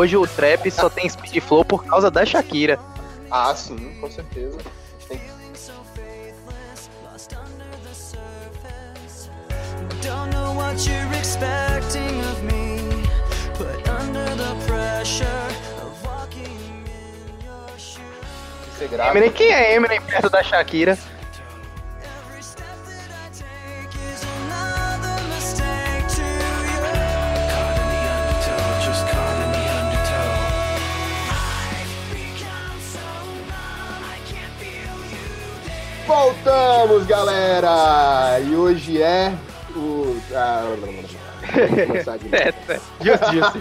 hoje o trap só tem speed flow por causa da Shakira. Ah, sim, com certeza. Tem... Don't know what you're expecting of me, but under the pressure of walking in your shoes. Eminem, quem é Eminem perto da Shakira? Galera! E hoje é o. Ah, é, é, justo, justo.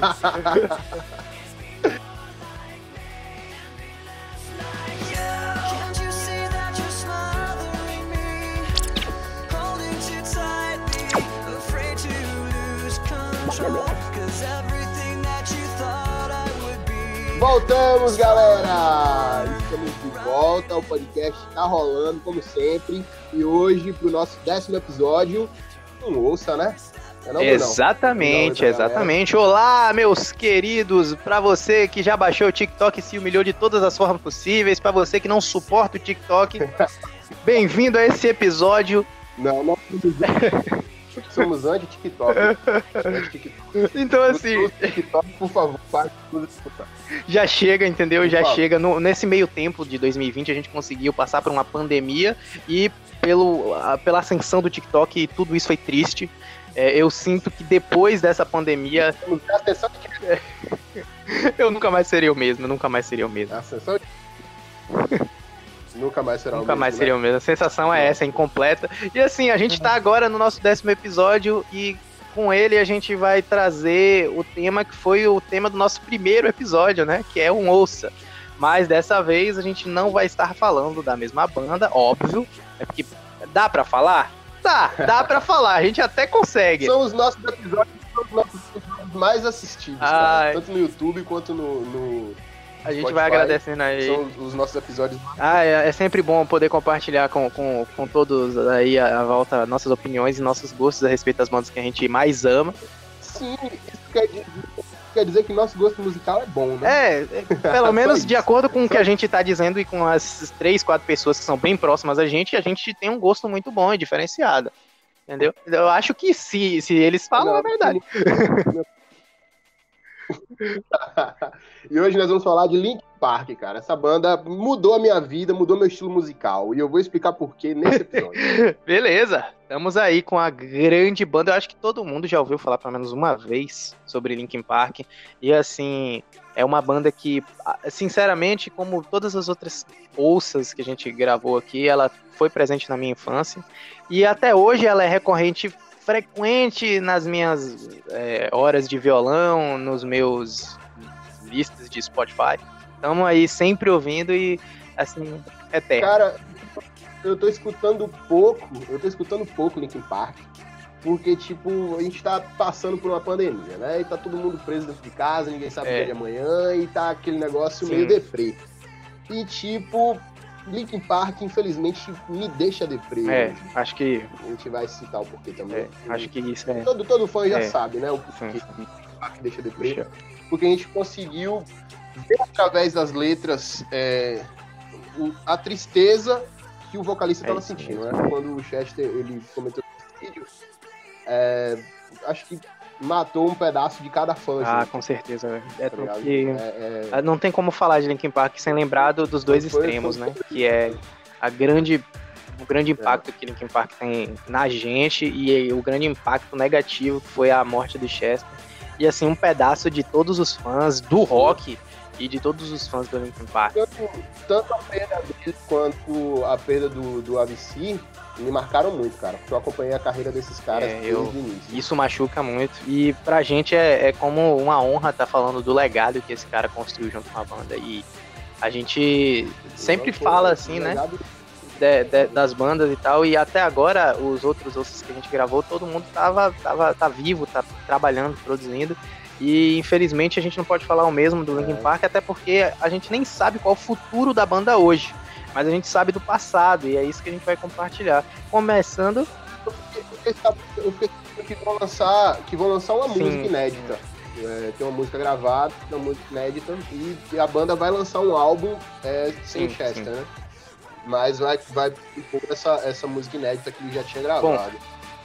Voltamos, galera! Estamos de volta, o podcast tá rolando, como sempre. E hoje, pro nosso décimo episódio, um ouça, né? É não, exatamente, não, exatamente. Olá, meus queridos, para você que já baixou o TikTok e se humilhou de todas as formas possíveis, para você que não suporta o TikTok, bem-vindo a esse episódio. Não, não. Somos anti-TikTok. então, assim. TikTok, por favor, pare de Já chega, entendeu? Por Já favor. chega. No, nesse meio tempo de 2020, a gente conseguiu passar por uma pandemia e pelo, a, pela ascensão do TikTok, tudo isso foi triste. É, eu sinto que depois dessa pandemia. eu nunca mais seria o mesmo, eu nunca mais seria o mesmo. Ascensão Nunca mais será Nunca o mesmo. Nunca mais seria né? o mesmo. A sensação é essa, é incompleta. E assim, a gente tá agora no nosso décimo episódio e com ele a gente vai trazer o tema que foi o tema do nosso primeiro episódio, né? Que é um ouça. Mas dessa vez a gente não vai estar falando da mesma banda, óbvio. É porque dá para falar? Dá, dá para falar. A gente até consegue. São os nossos episódios, são os nossos episódios mais assistidos, tanto no YouTube quanto no, no a gente Spotify, vai agradecendo aí. São os nossos episódios. Ah, é, é, sempre bom poder compartilhar com, com, com todos aí a, a, volta nossas opiniões e nossos gostos a respeito das bandas que a gente mais ama. Sim, isso quer dizer, quer dizer que nosso gosto musical é bom, né? É, é pelo menos de acordo com o que a gente tá dizendo e com as três, quatro pessoas que são bem próximas a gente, a gente tem um gosto muito bom e diferenciado. Entendeu? Eu acho que se, se eles falam, Não, é verdade. e hoje nós vamos falar de Link Park, cara. Essa banda mudou a minha vida, mudou meu estilo musical. E eu vou explicar por quê nesse episódio. Beleza. Estamos aí com a grande banda. Eu acho que todo mundo já ouviu falar pelo menos uma vez sobre Linkin Park. E assim, é uma banda que, sinceramente, como todas as outras ouças que a gente gravou aqui, ela foi presente na minha infância. E até hoje ela é recorrente frequente nas minhas é, horas de violão, nos meus listas de Spotify. Estamos aí sempre ouvindo e, assim, é terra. Cara, eu tô escutando pouco, eu tô escutando pouco Linkin Park, porque, tipo, a gente tá passando por uma pandemia, né? E tá todo mundo preso dentro de casa, ninguém sabe o é. dia de amanhã, e tá aquele negócio Sim. meio deprê. E, tipo, Linkin Park, infelizmente, me deixa deprê. É, acho que. A gente vai citar o porquê também. É, acho que isso é. Todo, todo fã já é. sabe, né? O porquê Linkin Park deixa deprê. Porque a gente conseguiu ver através das letras é, a tristeza que o vocalista estava é sentindo, né? Quando o Chester ele cometeu vídeo, é, acho que matou um pedaço de cada fã. Ah, gente. com certeza. É, tá porque... é, é... Não tem como falar de Linkin Park sem lembrar dos dois foi, extremos, foi, foi, né? Que é a grande, o grande impacto que Linkin Park tem na gente e o grande impacto negativo que foi a morte do Chester. E assim, um pedaço de todos os fãs do rock e de todos os fãs do Linkin Park. Tanto, tanto a perda dele quanto a perda do, do AVC me marcaram muito, cara. Porque eu acompanhei a carreira desses caras é, eu, início. Isso machuca muito. E pra gente é, é como uma honra estar tá falando do legado que esse cara construiu junto com a banda. E a gente sempre fala assim, né? De, de, das bandas e tal, e até agora os outros ossos que a gente gravou, todo mundo tava, tava tá vivo, tá trabalhando, produzindo. E infelizmente a gente não pode falar o mesmo do Linkin. Park, até porque a gente nem sabe qual é o futuro da banda hoje mas a gente sabe do passado e é isso que a gente vai compartilhar. Começando. Eu fiquei, que vão lançar, que vão lançar uma Sim. música inédita. É, tem uma música gravada, uma música inédita, e, e a banda vai lançar um álbum é, sem sim, Chester, sim. né? Mas vai, vai pôr essa, essa música inédita que ele já tinha gravado.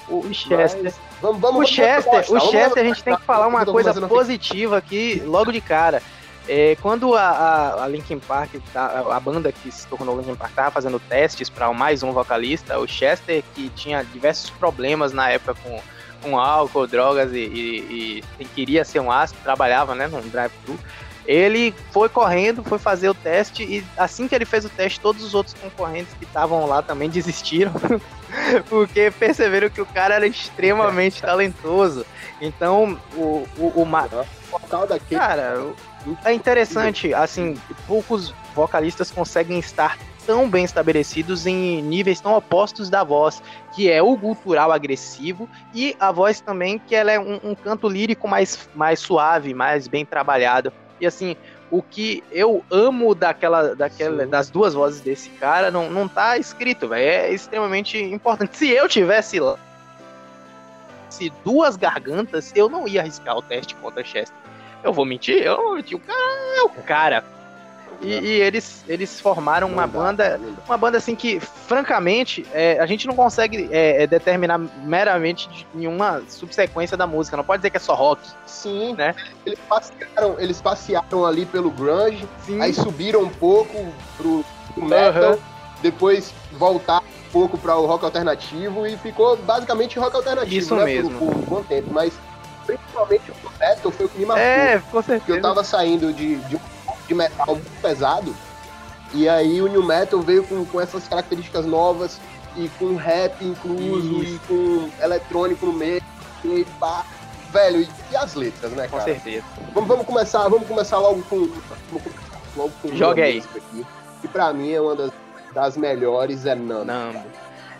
Bom, o Chester. Mas, vamos, vamos, o Chester, o Chester a gente tem que falar uma coisa positiva aqui logo de cara. É, quando a, a, a, Linkin Park, tá, a banda que se tornou Linkin Park, estava fazendo testes para mais um vocalista, o Chester, que tinha diversos problemas na época com, com álcool, drogas e, e, e queria ser um astro, trabalhava né, num drive-thru, ele foi correndo, foi fazer o teste e assim que ele fez o teste, todos os outros concorrentes que estavam lá também desistiram, porque perceberam que o cara era extremamente talentoso. Então, o, o, o, o cara, é interessante, assim, poucos vocalistas conseguem estar tão bem estabelecidos em níveis tão opostos da voz, que é o gutural agressivo e a voz também que ela é um, um canto lírico mais, mais suave, mais bem trabalhado. E assim, o que eu amo daquela, daquela das duas vozes desse cara não, não tá escrito, véio, é extremamente importante. Se eu tivesse lá se duas gargantas, eu não ia arriscar o teste contra Chester. Eu vou mentir? Eu vou mentir. O cara é o cara. E, e, eles, eles formaram uma banda, uma banda assim que, francamente, é, a gente não consegue é, é, determinar meramente de nenhuma subsequência da música. Não pode dizer que é só rock. Sim, né? Eles passearam, eles passearam ali pelo grunge, Sim. aí subiram um pouco pro, pro metal, uhum. depois voltaram um pouco para o rock alternativo e ficou basicamente rock alternativo, Isso né? mesmo. Por, por um bom tempo, mas principalmente o metal foi o que me marcou. É, com certeza. Porque eu tava saindo de, de, de metal muito pesado, e aí o new metal veio com, com essas características novas, e com rap incluso, Isso. e com eletrônico no meio, e pá. Velho, e, e, as letras, né, cara? Com certeza. Vamos, vamos começar, vamos começar logo com. Logo com Joga aí. Aqui, que pra mim é uma das, das melhores, é Numb. Numb.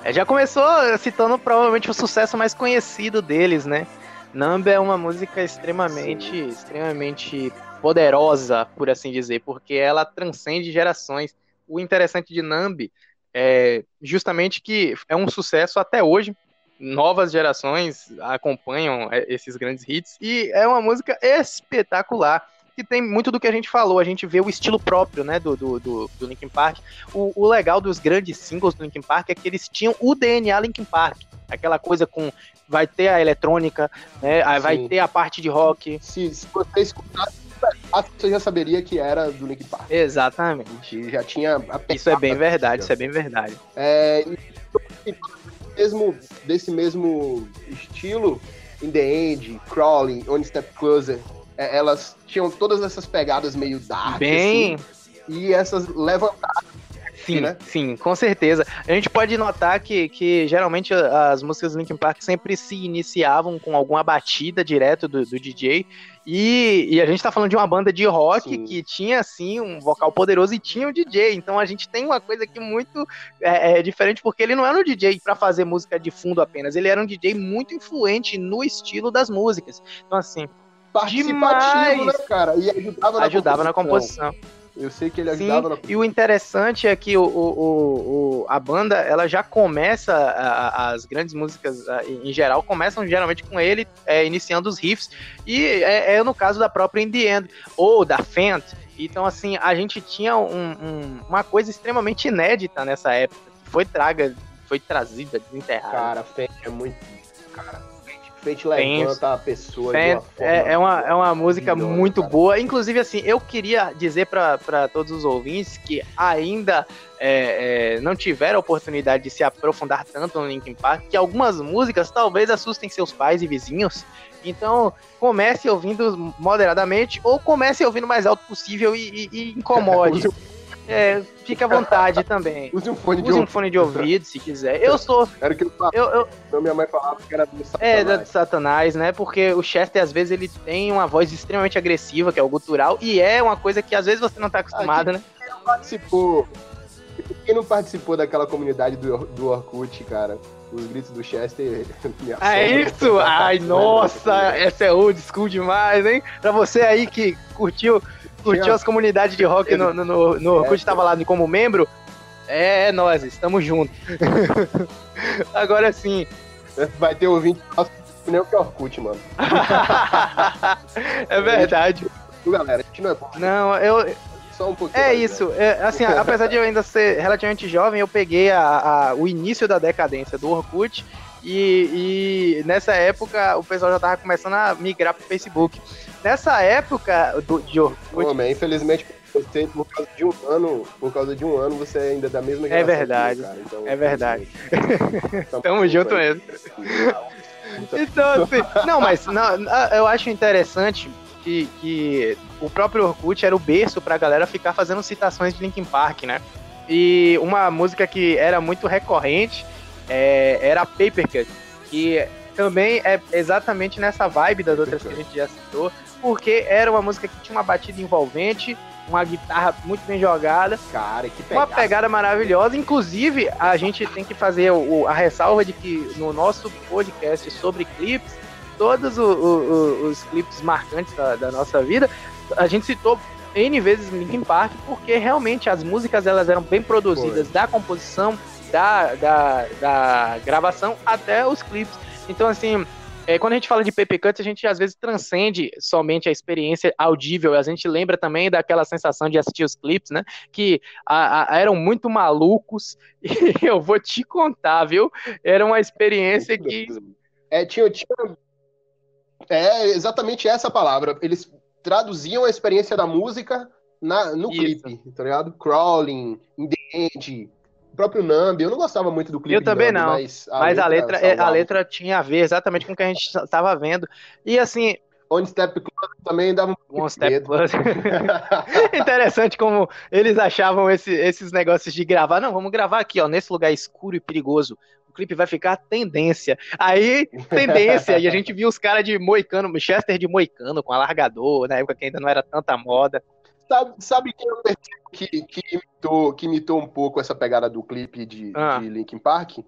É, já começou citando provavelmente o sucesso mais conhecido deles, né? Numb é uma música extremamente, Sim. extremamente poderosa, por assim dizer, porque ela transcende gerações. O interessante de Numb é justamente que é um sucesso até hoje. Novas gerações acompanham é, esses grandes hits e é uma música espetacular que tem muito do que a gente falou. A gente vê o estilo próprio, né, do, do, do, do Linkin Park. O, o, legal dos grandes singles do Linkin Park é que eles tinham o DNA Linkin Park. Aquela coisa com vai ter a eletrônica, né? Vai ter a parte de rock. Se, se você você já saberia que era do Linkin Park. Exatamente. Já tinha Isso é bem verdade, isso é bem verdade. É, e mesmo, desse mesmo estilo, In The End, Crawling, One Step Closer, é, elas tinham todas essas pegadas meio dark, bem... Assim, e essas levantadas Sim, né? sim, com certeza. A gente pode notar que, que geralmente as músicas do Linkin Park sempre se iniciavam com alguma batida direto do, do DJ. E, e, a gente tá falando de uma banda de rock sim. que tinha, assim, um vocal poderoso e tinha um DJ. Então a gente tem uma coisa aqui muito é, é, diferente, porque ele não era um DJ para fazer música de fundo apenas. Ele era um DJ muito influente no estilo das músicas. Então, assim. Participativo, demais. né, cara? E ajudava na ajudava composição. Na composição. Eu sei que ele ajudava Sim, na... E o interessante é que o, o, o, a banda ela já começa, a, as grandes músicas a, em geral começam geralmente com ele é, iniciando os riffs. E é, é, no caso da própria In The End, ou da Fent. Então, assim, a gente tinha um, um, uma coisa extremamente inédita nessa época. Que foi traga, foi trazida, desenterrada. Cara, Fent é muito. Cara Fate levanta a pessoa é, é, uma, é uma música muito cara. boa. Inclusive, assim, eu queria dizer para todos os ouvintes que ainda é, é, não tiveram a oportunidade de se aprofundar tanto no Linkin Park, que algumas músicas talvez assustem seus pais e vizinhos. Então, comece ouvindo moderadamente ou comece ouvindo o mais alto possível e, e, e incomode. É, fica à vontade também. Use um fone Use de um fone de ouvido, se quiser. Eu sou. Era que eu, eu, eu Então minha mãe falava que era do Satanás. É, do Satanás, né? Porque o Chester, às vezes, ele tem uma voz extremamente agressiva, que é o gutural, e é uma coisa que às vezes você não tá acostumado, Aqui, né? Quem não participou. Quem não participou daquela comunidade do, do Orkut, cara? Os gritos do Chester. Ah, é isso? Ai, nossa, essa é old school demais, hein? Pra você aí que curtiu curtiu as comunidades de rock no, no, no, no Orkut, estava lá como membro, é, é nós, estamos juntos. Agora sim. Vai ter ouvinte nem o que Orkut, mano. é verdade. Galera, a gente não é. Não, eu, só um pouquinho. É mais, isso. Né? É, assim, apesar de eu ainda ser relativamente jovem, eu peguei a, a, o início da decadência do Orkut e, e, nessa época o pessoal já tava começando a migrar pro Facebook. Nessa época do, de Orkut. Infelizmente você, por causa de um ano, por causa de um ano, você é ainda é da mesma geração. É verdade. Mim, então, é verdade. Tamo junto mesmo. Então, assim, não, mas não, eu acho interessante que, que o próprio Orkut era o berço pra galera ficar fazendo citações de Linkin Park, né? E uma música que era muito recorrente é, era Paper Cut, que também é exatamente nessa vibe das outras que a gente já citou, porque era uma música que tinha uma batida envolvente, uma guitarra muito bem jogada. Cara, que pegada. Uma pegada maravilhosa. Inclusive, a gente tem que fazer o, a ressalva de que no nosso podcast sobre clipes, todos os, os, os clipes marcantes da, da, nossa vida, a gente citou N vezes Linkin Park, porque realmente as músicas elas eram bem produzidas, Foi. da composição, da, da, da gravação até os clipes. Então, assim, é, quando a gente fala de PP Cuts, a gente às vezes transcende somente a experiência audível. A gente lembra também daquela sensação de assistir os clipes, né? Que a, a, eram muito malucos. E eu vou te contar, viu? Era uma experiência que. É, tinha, tinha é exatamente essa palavra. Eles traduziam a experiência da música na, no Isso. clipe, tá ligado? Crawling, In The End, próprio Nambi. Eu não gostava muito do clipe. Eu também Nambi, não. Mas a mas letra, a letra, a letra tinha a ver exatamente com o que a gente estava vendo. E assim, One Step Club também dava um One Step Club. Interessante como eles achavam esse, esses negócios de gravar. Não, vamos gravar aqui, ó, nesse lugar escuro e perigoso clipe vai ficar tendência. Aí, tendência, e a gente viu os caras de moicano, Chester de moicano, com alargador, na época que ainda não era tanta moda. Sabe, sabe quem eu que, que, imitou, que imitou um pouco essa pegada do clipe de, ah. de Linkin Park?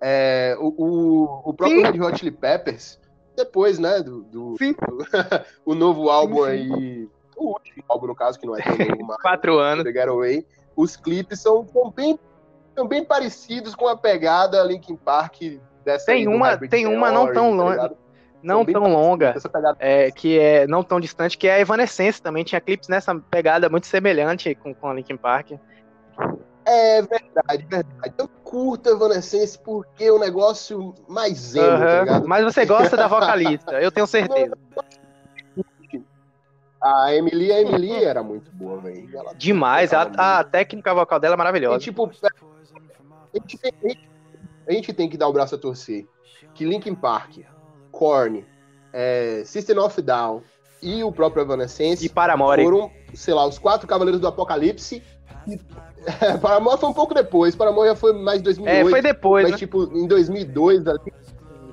É, o, o, o próprio. Red Hot Chili Peppers, depois, né, do, do, do o novo álbum sim, sim. aí, o último álbum, no caso, que não é tão novo mais. Quatro anos. The Getaway, os clipes são, são bem são bem parecidos com a pegada Linkin Park dessa Tem uma, tem uma não tão tá longa. Não tão longa, é, que é não tão distante, que é a Evanescence também. Tinha clipes nessa pegada muito semelhante com, com a Linkin Park. É verdade, verdade. Eu curto Evanescence porque é um negócio mais emo, uhum, tá ligado? Mas você gosta da vocalista, eu tenho certeza. A Emily, a Emily era muito boa, velho. Demais, a, a, técnica vocal dela é maravilhosa. E, tipo, a gente, tem, a gente tem que dar o braço a torcer que Linkin Park, Korn, é, System of Down e o próprio Evanescence e Paramore. foram, sei lá, os quatro Cavaleiros do Apocalipse. E, é, Paramore foi um pouco depois, Paramore já foi mais 2008. É, foi depois, Mas, né? tipo, em 2002, ali,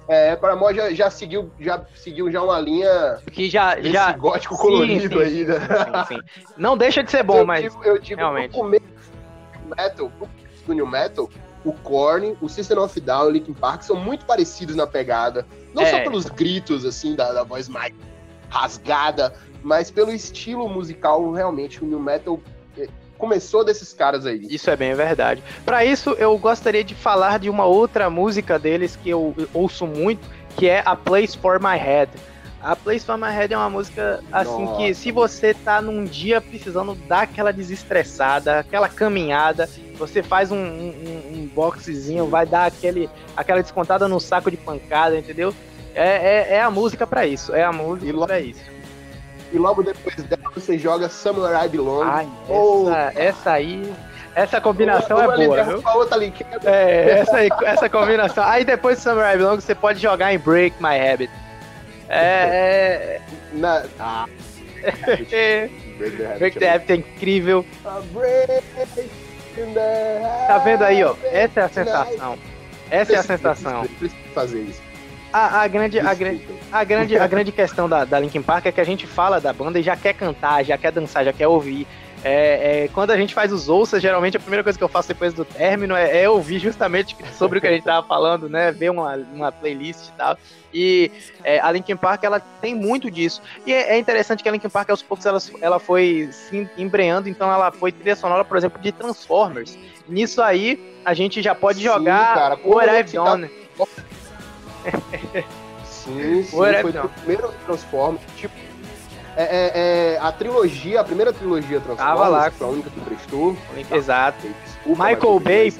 é, Paramore já, já, seguiu, já seguiu já uma linha que já já gótico colorido sim, né? sim, sim, Não deixa de ser bom, eu mas digo, eu digo, realmente. metal, do New Metal, o Korn, o System of Down e o Linkin Park são muito parecidos na pegada. Não é. só pelos gritos, assim, da, da, voz mais rasgada, mas pelo estilo musical, realmente, o New Metal é, começou desses caras aí. Isso é bem verdade. Para isso, eu gostaria de falar de uma outra música deles que eu ouço muito, que é A Place for My Head. A Place for My Head é uma música assim Nossa. que se você tá num dia precisando dar aquela desestressada, aquela caminhada, você faz um, um, um boxezinho, vai dar aquele, aquela descontada no saco de pancada, entendeu? É, é, é a música para isso, é a música logo, pra isso. E logo depois dela você joga Somewhere I Belong. Ai, oh, essa, essa aí... Essa combinação uma, uma é boa, viu? É, essa, essa combinação. Aí depois do Samurai Belong, você pode jogar em Break My Habit. É. é. Na... Ah. Break the Habit, Break the Habit é incrível. Tá vendo aí, ó? Essa é a sensação. Essa é a sensação. fazer isso. A, a, grande, a, grande, a, grande, a grande questão da, da Linkin Park é que a gente fala da banda e já quer cantar, já quer dançar, já quer ouvir. É, é, quando a gente faz os ouças, geralmente a primeira coisa que eu faço depois do término é, é ouvir justamente sobre o que a gente tava falando, né? Ver uma, uma playlist e tal. E é, a Linkin Park, ela tem muito disso. E é, é, interessante que a Linkin Park, aos poucos, ela, ela foi se embreando, então ela foi trilha sonora, por exemplo, de Transformers. Nisso aí, a gente já pode Sim, jogar cara, o Arrive Tá... Sim, sim. What I've Foi o primeiro Transformers. Tipo, é, é- é, a trilogia, a primeira trilogia Transformers, Tava lá. foi a única que prestou. Exato. Desculpa, Michael Bay.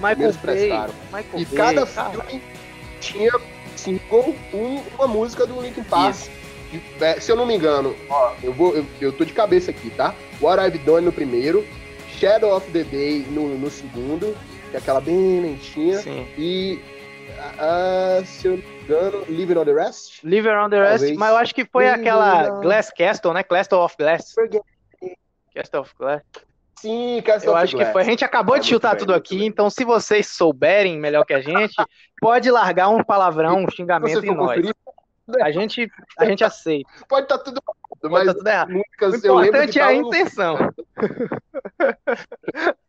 Michael Bay. Michael E Bay, cada cara. filme tinha single um, uma música do Linkin Park. E, é, se eu não me engano, ó, eu, vou, eu, eu tô de cabeça aqui, tá? What I've Done no primeiro, Shadow of the Day no, no segundo, que é aquela bem lentinha, Sim. e ah, se eu engano, Living on the Rest. Live Around the Rest, Talvez. mas eu acho que foi Live aquela Glass Castle, né? Castle of Glass. Forget. Castle of Glass. Sim, Castle Eu of acho que Glass. foi. A gente acabou É, de chutar bem, tudo aqui, bem. então se vocês souberem melhor que a gente, pode largar um palavrão, um xingamento em nós. conferir, A gente, a gente aceita. pode estar tudo errado, Pode mas tá tudo errado. O músicas eu lembro importante é a intenção.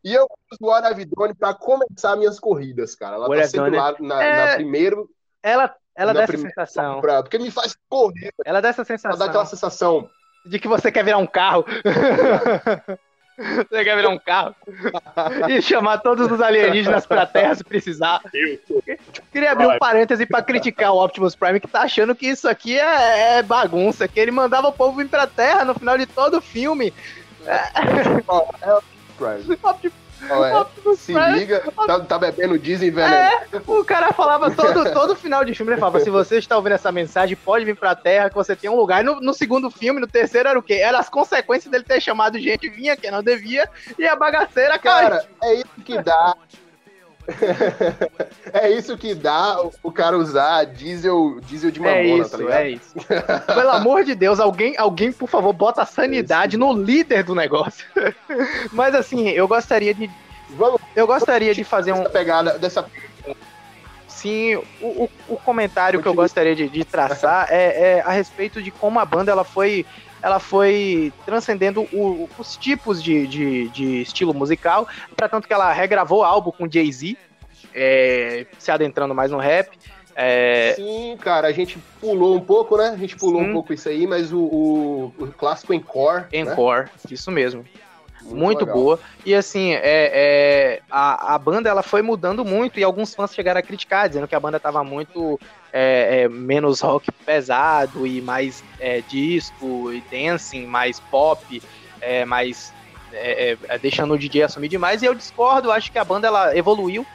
E eu uso o What I've Done pra começar minhas corridas, cara. Ela What tá I've sempre lá na, é- na primeiro, Ela, ela dá essa sensação. pra, porque me faz correr, Ela dá essa ela dá aquela sensação sensação. de que você quer virar um carro. Você quer virar um carro e chamar todos os alienígenas pra Terra se precisar. Queria abrir um parêntese pra criticar o Optimus Prime que tá achando que isso aqui é, é bagunça, que ele mandava o povo vir pra Terra no final de todo o filme. É Prime. Optimus Ó, é, se liga, tá, tá bebendo envenenado. É, o cara falava todo, todo final de filme, ele falava, se você está ouvindo essa mensagem, pode vir pra Terra, que você tem um lugar. E no, no segundo filme, no terceiro, era o quê? Era as consequências dele ter chamado gente, vinha que não devia, e a bagaceira, cara. Cara, é isso que dá. É isso que dá o- cara usar diesel, diesel de mamona, É tá isso, ligado? é isso. Pelo amor de Deus, alguém, alguém, por favor, bota a sanidade no líder do negócio. Mas assim, eu gostaria de. Vamos Eu gostaria de fazer um. pegada dessa. Sim, o, o, o comentário que eu gostaria de, de traçar é, é a respeito de como a banda ela foi, ela foi transcendendo o- os tipos de, de, de estilo musical, para tanto que ela regravou o álbum com Jay-Z, é, se adentrando mais no rap. É, Sim, cara, a gente pulou um pouco, né? A gente pulou Sim. um pouco isso aí, mas o, o, o clássico Encore. né? Encore, isso mesmo. Muito legal. boa. E assim, é, é, a, a banda ela foi mudando muito e alguns fãs chegaram a criticar, dizendo que a banda tava muito é, é, menos rock pesado e mais é, disco e dancing, mais pop, é, mais é, é, deixando o DJ assumir demais. E eu discordo, acho que a banda ela evoluiu.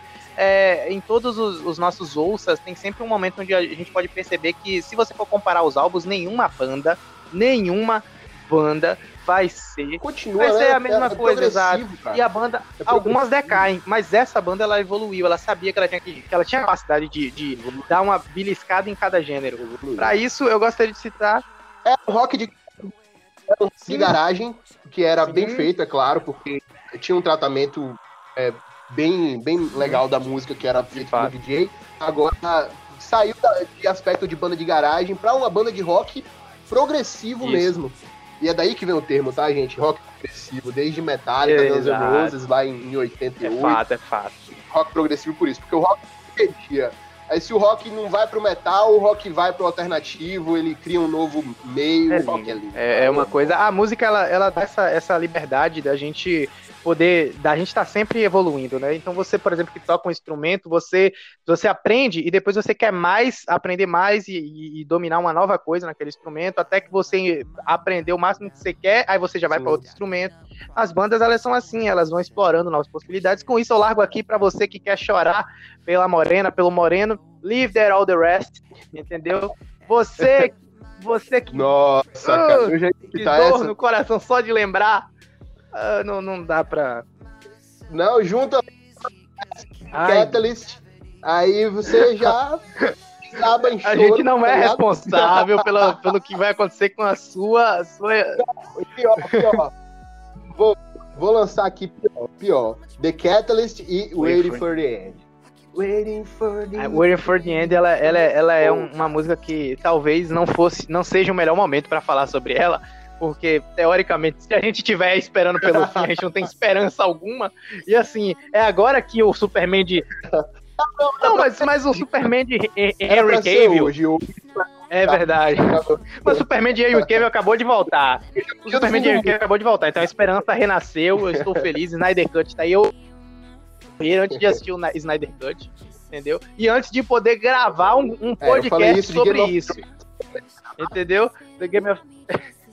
Em todos os, os nossos ouças, tem sempre um momento onde a gente pode perceber que, se você for comparar os álbuns, nenhuma banda, nenhuma banda vai ser Continua, Vai ser né? a mesma coisa, progressivo, cara. e a banda, É algumas decaem, mas essa banda ela evoluiu, ela sabia que ela tinha, que, que ela tinha capacidade de, de dar uma beliscada em cada gênero. Pra isso, eu gostaria de citar. É um rock de, um rock de garagem, que era Sim. bem feito, é claro, porque tinha um tratamento é, bem, bem legal da música que era feito pelo. DJ. Agora saiu de aspecto de banda de garagem pra uma banda de rock progressivo Isso. mesmo. E é daí que vem o termo, tá, gente? Rock progressivo, desde Metallica, Guns N'. Roses, lá em, em É 88. fato, é fato. rock progressivo por isso, porque o rock perdia. Aí se o rock não vai pro metal, o rock vai pro alternativo, ele cria um novo meio, É o rock é lindo. É, é uma coisa. A música ela, ela dá essa, essa liberdade da gente poder. Da gente estar sempre evoluindo, né? Então você, por exemplo, que toca um instrumento, você, você aprende e depois você quer mais, aprender mais e, e- e dominar uma nova coisa naquele instrumento, até que você aprender o máximo que você quer, aí você já vai para outro instrumento. As bandas elas são assim, elas vão explorando novas possibilidades. Com isso eu largo aqui para você que quer chorar pela morena, pelo moreno, leave there all the rest, entendeu? Você, você que Nossa, cara, eu já ia que escutar dor essa. no coração só de lembrar. Ah, não, não dá pra. Não, junta Ai, Catalyst, aí você já a gente não tá é ligado? responsável pela, pelo que vai acontecer com a sua. sua... Pior, pior. Vou, vou lançar aqui pior, pior. The Catalyst e Waiting for- for the End. Waiting for the A Waiting for the End, ela, ela, ela é um- uma música que talvez não fosse, não seja o melhor momento pra falar sobre ela, porque teoricamente, se a gente estiver esperando pelo fim, a gente não tem esperança alguma. E assim, é agora que o Superman de. Não, mas, mas o Superman de Henry Cavill, hoje, hoje. é verdade. Mas o Superman de Henry acabou de voltar. O Superman de Henry acabou de voltar, então a esperança renasceu, eu estou feliz, Snyder Cut tá aí. Eu antes de assistir o Snyder Cut. entendeu? E antes de poder gravar um, um podcast é, isso sobre isso. Entendeu? The Game of...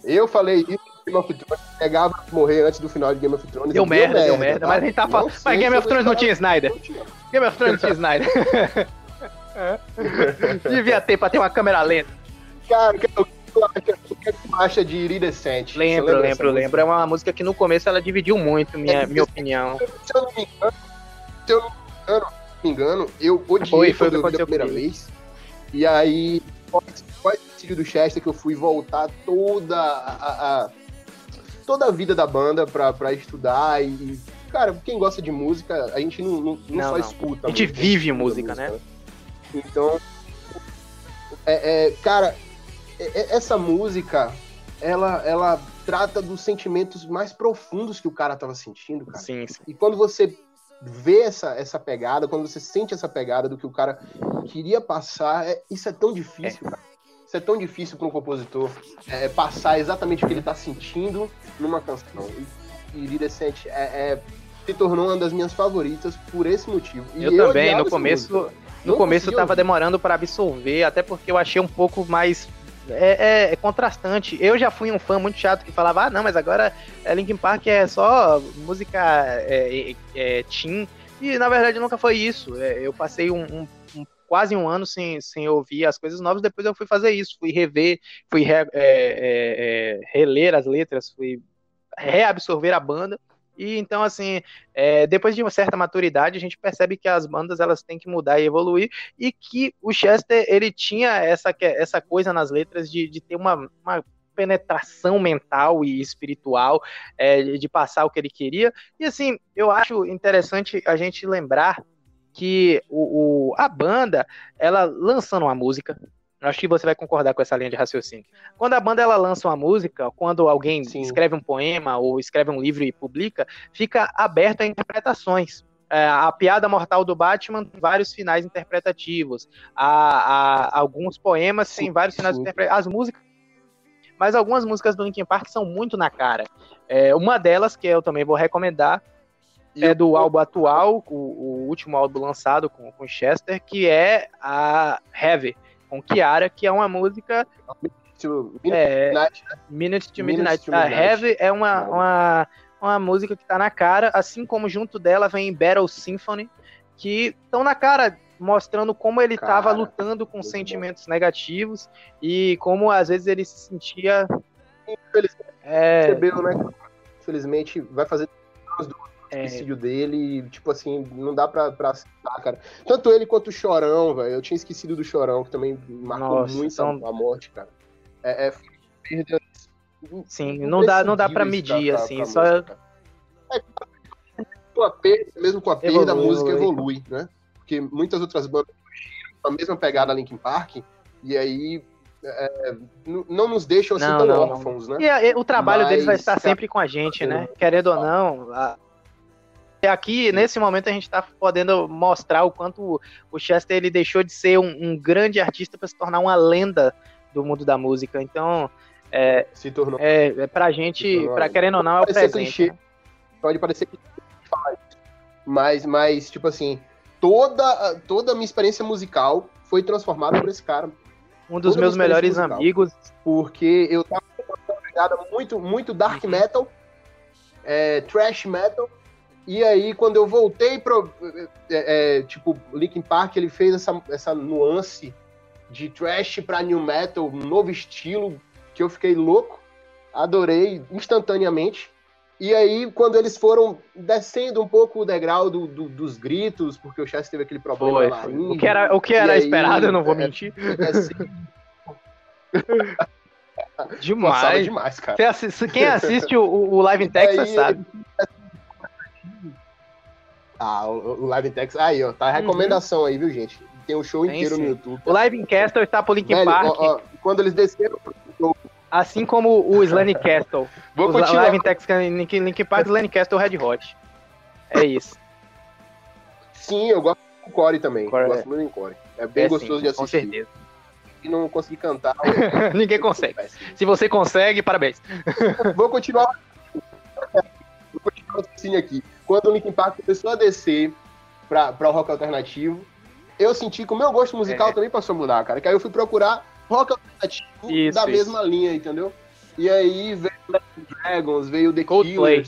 Eu falei isso Game of Thrones pegava morrer antes do final de Game of Thrones. Deu merda, deu merda, merda tá? mas a gente tá falando. Mas Game of Thrones não tinha Snyder. Game of Thrones não tinha Snyder. Devia ter pra ter uma câmera lenta. Cara, o que tu acha, o que tu acha de Iridescente? Lembro, lembro, lembro. É uma música que no começo ela dividiu muito, minha, é, minha opinião. Se eu não me engano, se eu não me engano, me engano eu odiei foi, foi quando eu vi a primeira comigo. vez. E aí, pós o do Chester, que eu fui voltar toda a, a, toda a vida da banda pra, pra estudar e, cara, quem gosta de música, a gente não, não, não, não só não. escuta. A gente música, vive música, música, né? Então, é, é, cara, é, é, essa música, ela, ela trata dos sentimentos mais profundos que o cara tava sentindo, cara. Sim, sim. E quando você vê essa, essa pegada, quando você sente essa pegada do que o cara queria passar, é, isso é tão difícil, é. cara. Isso é tão difícil para um compositor passar exatamente o que ele está sentindo numa canção. E, e é, é, se tornou uma das minhas favoritas por esse motivo. E eu, eu também, no começo, no começo eu tava demorando para absorver, até porque eu achei um pouco mais é, é, é, contrastante. Eu já fui um fã muito chato que falava, ah, não, mas agora é, Linkin Park é só música é, é, é teen. E na verdade nunca foi isso. É, eu passei um, um, um, quase um ano sem, sem ouvir as coisas novas, depois eu fui fazer isso, fui rever, fui re, reler as letras, fui reabsorver a banda. E então, assim, é, depois de uma certa maturidade, a gente percebe que as bandas elas têm que mudar e evoluir, e que o Chester ele tinha essa, essa coisa nas letras de, de ter uma, uma penetração mental e espiritual é, de passar o que ele queria. E assim, eu acho interessante a gente lembrar que o, o, a banda, ela lançando uma música, Acho que você vai concordar com essa linha de raciocínio. Quando a banda ela lança uma música, quando alguém Sim. escreve um poema ou escreve um livro e publica, fica aberto a interpretações. É, a piada mortal do Batman tem vários finais interpretativos. A, a alguns poemas têm vários finais interpretativos. As músicas. Mas algumas músicas do Linkin Park são muito na cara. É, uma delas, que eu também vou recomendar, e é do álbum atual, o, o, último álbum lançado com, com Chester, que é a Heavy com Kiara, que é uma música. To é, Midnight, né? Minutes to Midnight. A Heavy é uma, uma, uma música que tá na cara, assim como junto dela vem Battle Symphony, que estão na cara, mostrando como ele estava lutando com sentimentos bom. negativos e como às vezes ele se sentia. Infelizmente, é... percebeu, né? Infelizmente, vai fazer é. Suicídio dele, tipo assim, não dá pra, pra citar, cara. Tanto ele quanto o Chorão, velho. Eu tinha esquecido do Chorão, que também marcou Nossa, muito são... a morte, cara. É, é perda. Sim, não dá, não dá pra medir, pra, assim. Pra só. É, com a perda, mesmo com a perda, evolui, a música evolui. evolui, né? Porque muitas outras bandas a mesma pegada Linkin Park, e aí é, não nos deixam assim não, tão não, órfãos, né? E, o trabalho Mas, deles vai estar sempre com a gente, né? Querendo ou não, a, Aqui, nesse momento, a gente está podendo mostrar o quanto o Chester ele deixou de ser um, um grande artista para se tornar uma lenda do mundo da música. Então, é, se tornou. É, é pra gente, para querendo ou não, é o presente. Clichê, né? Pode parecer que mas, mas, tipo assim, toda, toda a minha experiência musical foi transformada por esse cara. Um dos toda meus melhores musical, amigos. Porque eu tava muito, muito dark uhum. metal, é, trash metal, e aí, quando eu voltei pro. É, é, tipo, Linkin Park, ele fez essa, essa nuance de trash pra new metal, um novo estilo, que eu fiquei louco, adorei instantaneamente. E aí, quando eles foram descendo um pouco o degrau do, do, dos gritos, porque o Chess teve aquele problema Foi. lá. O que era, o que era esperado, eu não vou é, mentir. É, assim... demais. demais, cara. Quem assiste o, o Live in Texas aí, sabe. Ah, o, o Live in Texas. Aí, ó, tá a recomendação uhum. aí, viu, gente? Tem um show inteiro sim. no YouTube. O Live in Castle está pro Linkin Park. Ó, ó, quando eles desceram pro Assim como o Slane Castle. Vou o continuar. Live in Texas, Linkin, Linkin Park, Slane Castle, Red Hot. É isso. Sim, eu gosto do Core também. Core, gosto é. muito do Core. É bem é gostoso sim, de assistir. Com certeza. E não consegui cantar. Ninguém consegue. Se você consegue, parabéns. Vou continuar. Vou continuar assim aqui quando o Linkin Park começou a descer para o rock alternativo, eu senti que o meu gosto musical é. também passou a mudar, cara. Que aí eu fui procurar rock alternativo isso, da isso. mesma linha, entendeu? E aí veio Dragons, veio The Coldplay.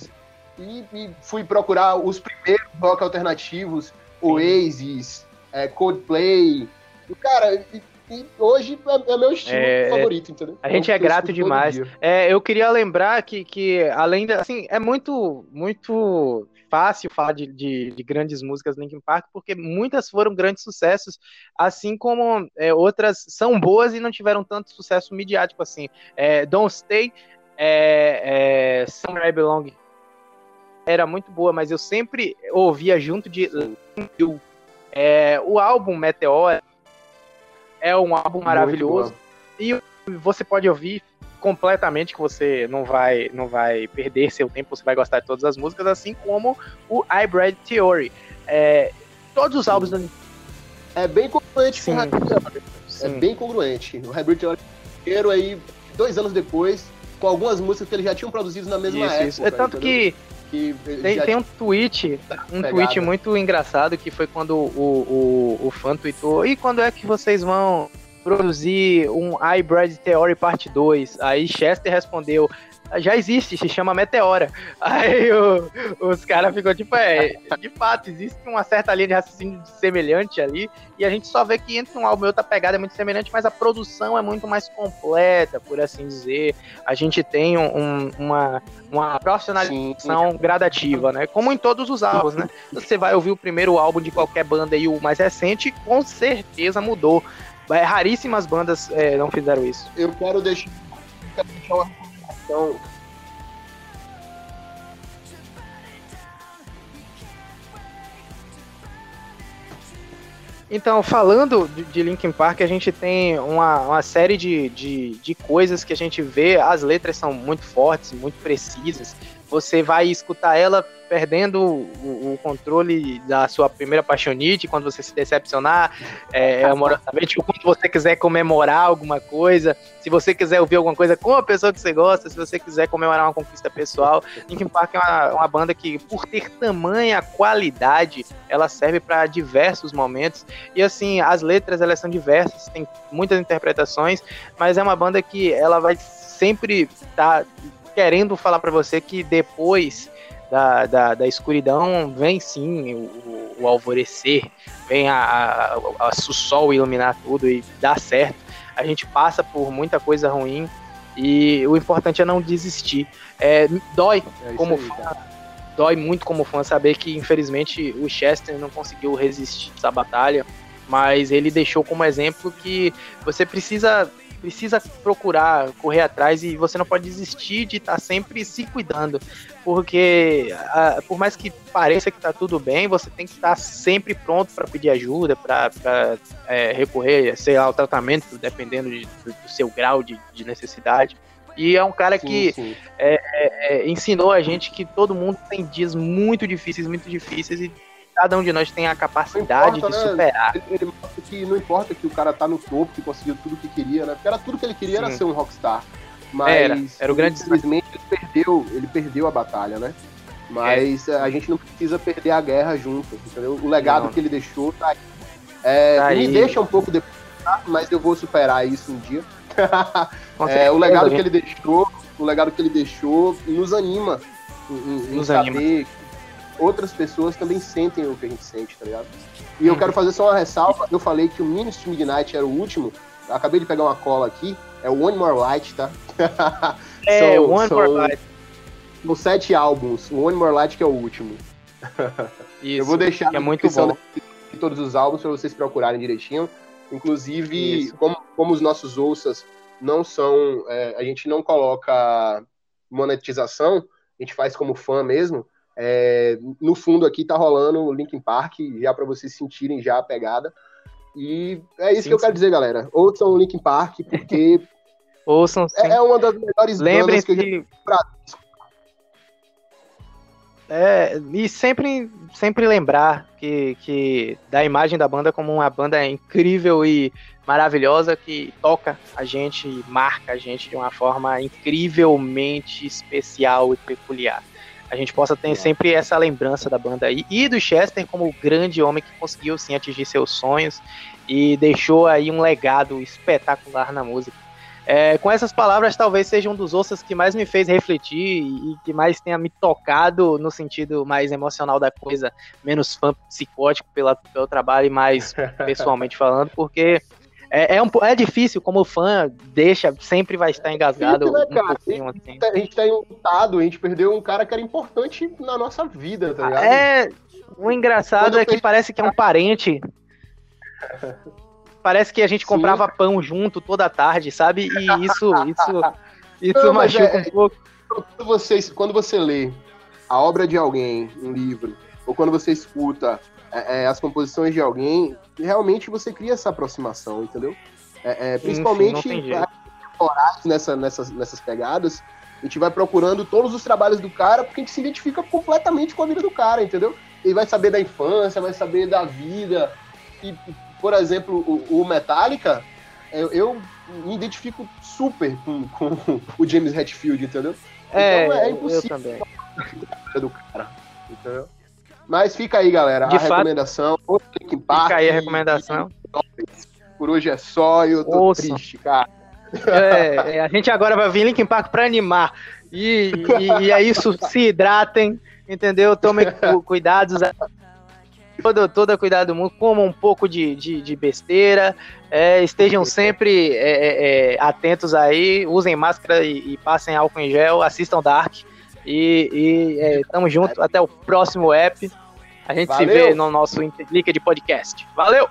E, e, fui procurar os primeiros rock alternativos, Oasis, é, Coldplay. E, cara, e, e hoje é, é, meu estilo é, favorito, entendeu? A gente é grato demais. É, eu queria lembrar que, que além da, assim, é muito, muito fácil falar de, de, de, grandes músicas Linkin Park, porque muitas foram grandes sucessos, assim como é, outras são boas e não tiveram tanto sucesso midiático assim. É, Don't Stay, é, é, Somewhere I Belong era muito boa, mas eu sempre ouvia junto de é, o álbum Meteor é um álbum maravilhoso. e você pode ouvir completamente que você não vai não vai perder seu tempo, você vai gostar de todas as músicas, assim como o Hybrid Theory. É, todos os álbuns do... É bem congruente Sim. com o Hybrid Theory. É bem congruente. O Hybrid Theory primeiro aí, dois anos depois, com algumas músicas que eles já tinham produzido na mesma isso, época. Isso. É tanto que que tem, tem um tweet, um pegada. tweet muito engraçado que foi quando o, o, o fã tweetou. E quando é que vocês vão produzir um Hybrid Theory Parte 2. Aí Chester respondeu: já existe, se chama Meteora. Aí o, os caras ficam tipo, é, de fato, existe uma certa linha de raciocínio semelhante ali, e a gente só vê que entre um álbum e outra pegada é muito semelhante, mas a produção é muito mais completa, por assim dizer. A gente tem um, uma, uma profissionalização gradativa, né? Como em todos os álbuns, né? Você vai ouvir o primeiro álbum de qualquer banda e o mais recente, com certeza mudou. É, raríssimas bandas é, não fizeram isso. Eu quero deixar, quero deixar uma então, Então, falando de Linkin Park, a gente tem uma, uma série de, de, de, coisas que a gente vê, as letras são muito fortes, muito precisas. Você vai escutar ela perdendo o, o, controle da sua primeira paixonite, quando você se decepcionar é, amorosamente, ou quando você quiser comemorar alguma coisa, se você quiser ouvir alguma coisa com a pessoa que você gosta, se você quiser comemorar uma conquista pessoal. Linkin Park é uma, uma banda que, por ter tamanha qualidade, ela serve para diversos momentos. E assim, as letras elas são diversas, tem muitas interpretações, mas é uma banda que ela vai sempre estar tá querendo falar para você que depois da, da, da escuridão vem sim o, o alvorecer, vem a, a, a, o sol iluminar tudo e dá certo. A gente passa por muita coisa ruim e o importante é não desistir. É, dói é como aí, fã, dói muito como fã saber que infelizmente o Chester não conseguiu resistir essa batalha, mas ele deixou como exemplo que você precisa precisa procurar, correr atrás e você não pode desistir de estar tá sempre se cuidando, porque a, por mais que pareça que está tudo bem, você tem que estar tá sempre pronto para pedir ajuda, para é, recorrer, sei lá, ao tratamento, dependendo de, do, do, seu grau de, de, necessidade. E é um cara sim, que sim. É, é, é ensinou a gente que todo mundo tem dias muito difíceis, muito difíceis, e cada um de nós tem a capacidade importa, de né? superar. Ele, ele mostra que não importa que o cara tá no topo, que conseguiu tudo que queria, né? Porque era tudo que ele queria Sim. era ser um rockstar. Mas era, era o grande infelizmente ele perdeu, ele perdeu a batalha, né? Mas é. a gente não precisa perder a guerra junto, entendeu? O legado não. que ele deixou tá aí. É, tá me deixa um pouco depois, mas eu vou superar isso um dia. é, o legado que ele deixou, o legado que ele deixou nos anima em, em nos saber anima outras pessoas também sentem o que a gente sente, tá ligado? E eu quero fazer só uma ressalva. Eu falei que o Ministry Midnight era o último. Acabei de pegar uma cola aqui. É o One More Light, tá? É, so, One so, More Light. São sete álbuns. O One More Light que é o último. Isso, eu vou deixar é muito bom. de todos os álbuns para vocês procurarem direitinho. Inclusive, como, como, os nossos ouças não são. É, a gente não coloca monetização, a gente faz como fã mesmo. É, no fundo aqui tá rolando o Linkin Park, já para vocês sentirem já a pegada. E é isso sim, que eu sim. quero dizer, galera. Ouçam o Linkin Park, porque Ouçam, sim. é uma das melhores Lembrem bandas que eu já é, e sempre, sempre lembrar que, que da imagem da banda como uma banda incrível e maravilhosa que toca a gente, marca a gente de uma forma incrivelmente especial e peculiar. A gente possa ter sempre essa lembrança da banda aí e do Chester como o grande homem que conseguiu sim atingir seus sonhos e deixou aí um legado espetacular na música. É, com essas palavras, talvez seja um dos ossos que mais me fez refletir e que mais tenha me tocado no sentido mais emocional da coisa, menos fã psicótico pela, pelo trabalho e mais pessoalmente falando, porque é, é, um, é difícil, como fã, deixa, sempre vai estar engasgado. Né, um pouquinho, assim. A gente tá enlutado, a gente perdeu um cara que era importante na nossa vida, tá ligado? É, o engraçado Quando é que parece que é um parente. Parece que a gente comprava Sim. pão junto toda tarde, sabe? E isso, isso, isso Não, machuca é, um pouco. Quando você, quando você lê a obra de alguém, um livro, ou quando você escuta é, é, as composições de alguém, realmente você cria essa aproximação, entendeu? É, é principalmente nessa, nessas, nessas pegadas, a gente vai procurando todos os trabalhos do cara, porque a gente se identifica completamente com a vida do cara, entendeu? Ele vai saber da infância, vai saber da vida. E por exemplo, o, o Metallica, eu, eu, me identifico super com, com o James Hetfield, entendeu? É, então é impossível. Eu também. Do cara, entendeu? Mas fica aí, galera, De a fato, recomendação. Fica aí a recomendação. Por hoje é só, eu tô Ouça. triste, cara. É, é, a gente agora vai vir Linkin Park pra animar. E, e, e é isso, se hidratem, entendeu? Tomem cuidados todo, todo cuidado do mundo, comam um pouco de, de, de besteira, é, estejam sempre é, é, é, atentos aí, usem máscara e, e, passem álcool em gel, assistam Dark e, e é, tamo junto, até o próximo app. A gente Valeu. se vê no nosso Interliga de podcast. Valeu!